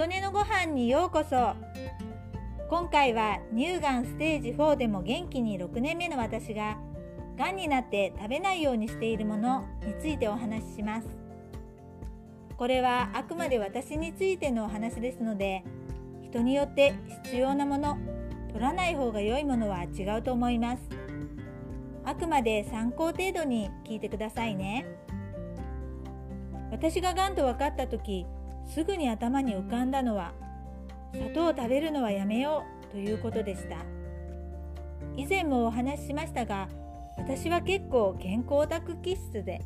琴音のご飯にようこそ。今回は乳がんステージ4でも元気に6年目の私ががんになって食べないようにしているものについてお話しします。これはあくまで私についてのお話ですので人によって必要なもの取らない方が良いものは違うと思います。あくまで参考程度に聞いてくださいね。私ががんと分かった時すぐに頭に浮かんだのは砂糖を食べるのはやめようということでした。以前もお話ししましたが私は結構健康オタク気質で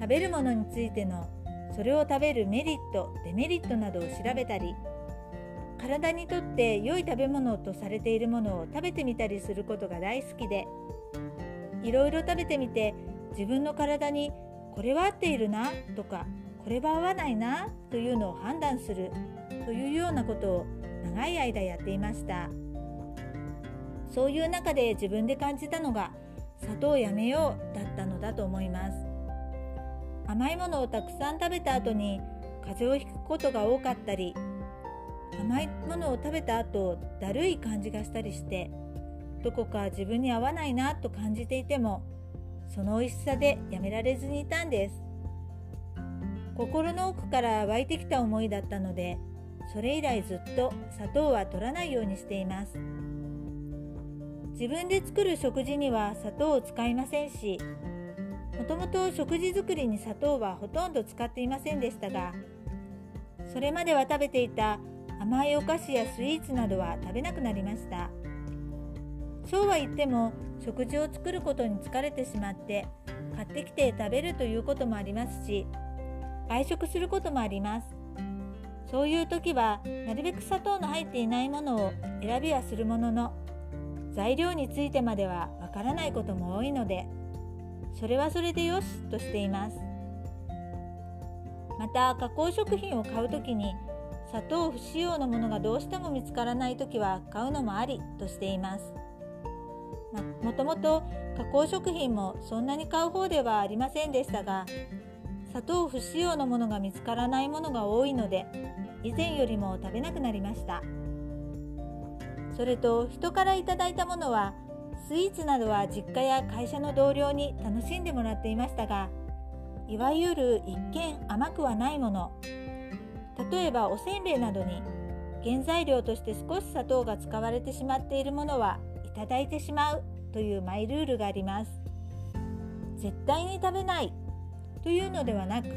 食べるものについてのそれを食べるメリットデメリットなどを調べたり体にとって良い食べ物とされているものを食べてみたりすることが大好きでいろいろ食べてみて自分の体にこれは合っているなとかこれは合わないなというのを判断するというようなことを長い間やっていました。そういう中で自分で感じたのが砂糖をやめようだったのだと思います。甘いものをたくさん食べた後に風邪をひくことが多かったり甘いものを食べた後だるい感じがしたりしてどこか自分に合わないなと感じていてもその美味しさでやめられずにいたんです。心の奥から湧いてきた思いだったのでそれ以来ずっと砂糖は取らないようにしています。自分で作る食事には砂糖を使いませんしもともと食事作りに砂糖はほとんど使っていませんでしたがそれまでは食べていた甘いお菓子やスイーツなどは食べなくなりました。そうは言っても食事を作ることに疲れてしまって買ってきて食べるということもありますし外食することもあります。そういう時はなるべく砂糖の入っていないものを選びはするものの材料についてまではわからないことも多いのでそれはそれでよしとしています。また加工食品を買う時に砂糖不使用のものがどうしても見つからない時は買うのもありとしています。もともと加工食品もそんなに買う方ではありませんでしたが砂糖不使用のものが見つからないものが多いので以前よりも食べなくなりました。それと人からいただいたものはスイーツなどは実家や会社の同僚に楽しんでもらっていましたがいわゆる一見甘くはないもの。例えばおせんべいなどに原材料として少し砂糖が使われてしまっているものはいただいてしまうというマイルールがあります。絶対に食べない。というのではなく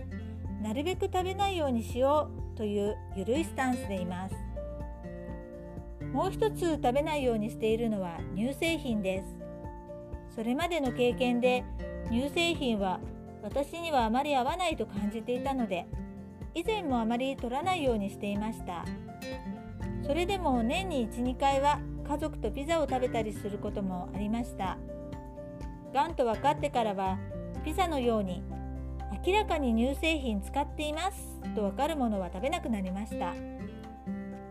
なるべく食べないようにしようというゆるいスタンスでいます。もう一つ食べないようにしているのは乳製品です。それまでの経験で乳製品は私にはあまり合わないと感じていたので以前もあまり取らないようにしていました。それでも年に12回は家族とピザを食べたりすることもありました。がんと分かってからはピザのように明らかに乳製品使っています。と分かるものは食べなくなりました。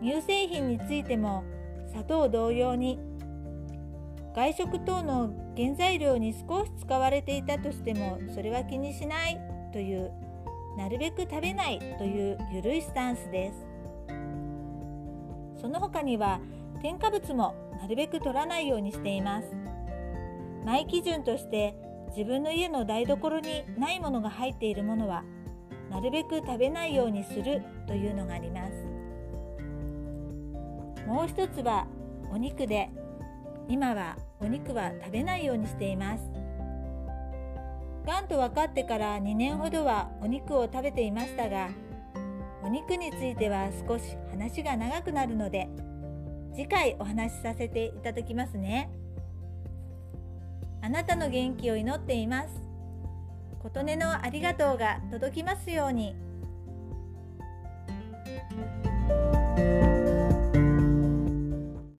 乳製品についても砂糖同様に外食等の原材料に少し使われていたとしてもそれは気にしないというなるべく食べないというゆるいスタンスです。その他には添加物もなるべく取らないようにしています。前基準として自分の家の台所にないものが入っているものはなるべく食べないようにするというのがありますもう一つはお肉で今はお肉は食べないようにしていますがんと分かってから2年ほどはお肉を食べていましたがお肉については少し話が長くなるので次回お話しさせていただきますね。あなたの元気を祈っています。琴音のありがとうが届きますように。